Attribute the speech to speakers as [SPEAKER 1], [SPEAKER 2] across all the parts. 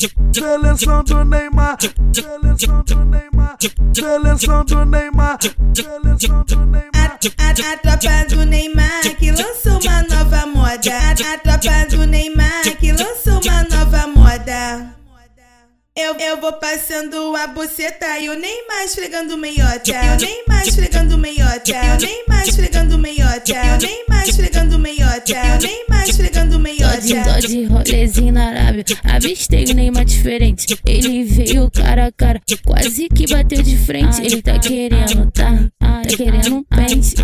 [SPEAKER 1] Seleção do Neymar, seleção do Neymar, seleção do Neymar, seleção do Neymar.
[SPEAKER 2] A, tropa do Neymar que lançou uma nova moda. A tropa do Neymar que lançou uma nova moda. Eu, eu vou passando a buceta e o Neymar esfregando meiota. E o Neymar esfregando meiota. E o Neymar esfregando meiota. E o Neymar esfregando meiota. E o Neymar
[SPEAKER 3] Tô de rolezinho na Arábia, avistei o Neymar diferente. Ele veio cara a cara, quase que bateu de frente. Ele tá querendo, tá? Tá querendo um pente.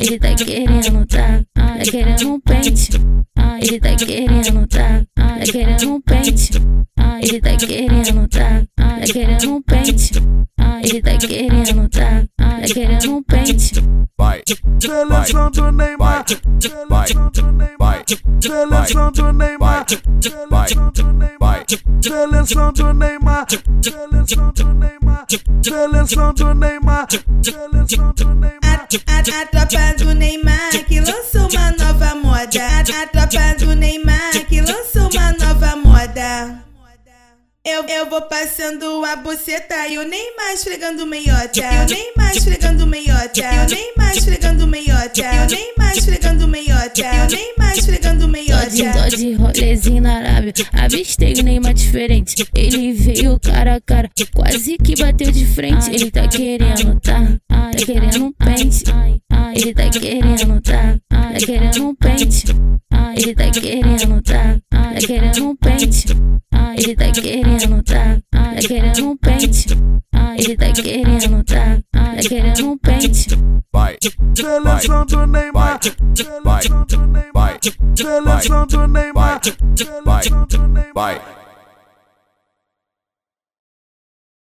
[SPEAKER 3] Ele tá querendo, tá? Tá querendo um pente. Ele tá querendo, tá? Tá querendo um pente. Ele tá querendo, tá? Tá querendo um pente. Ele tá querendo, tá? Tá querendo um pente.
[SPEAKER 4] Vai,
[SPEAKER 1] Seleção do Neymar, seleção do Neymar, seleção do Neymar, seleção do Neymar, seleção do Neymar, seleção do Neymar, seleção do Neymar, seleção do Neymar.
[SPEAKER 2] a, tropa do Neymar que lançou uma nova moda. A, a tropa do Eu, eu vou passando a buceta e o Neymar esfregando meiota. E o Neymar esfregando meiota. E o Neymar esfregando meiota. E o Neymar esfregando meiota. O Neymar esfregando
[SPEAKER 3] Tô de,
[SPEAKER 2] meiota.
[SPEAKER 3] tô de rolezinho na Arábia, avistei o Neymar diferente. Ele veio cara a cara, quase que bateu de frente. Ele tá querendo, tá? Tá querendo um pente. Ele tá querendo, tá? Tá querendo um pente. Ele tá querendo, tá? Tá querendo um pente. Ele tá querendo, tá? Tá querendo um pente. Ele tá querendo, tá? Tá querendo um pente.
[SPEAKER 4] vai,
[SPEAKER 1] Seleção do Neymar, do Neymar, seleção do Neymar, Neymar.
[SPEAKER 4] vai.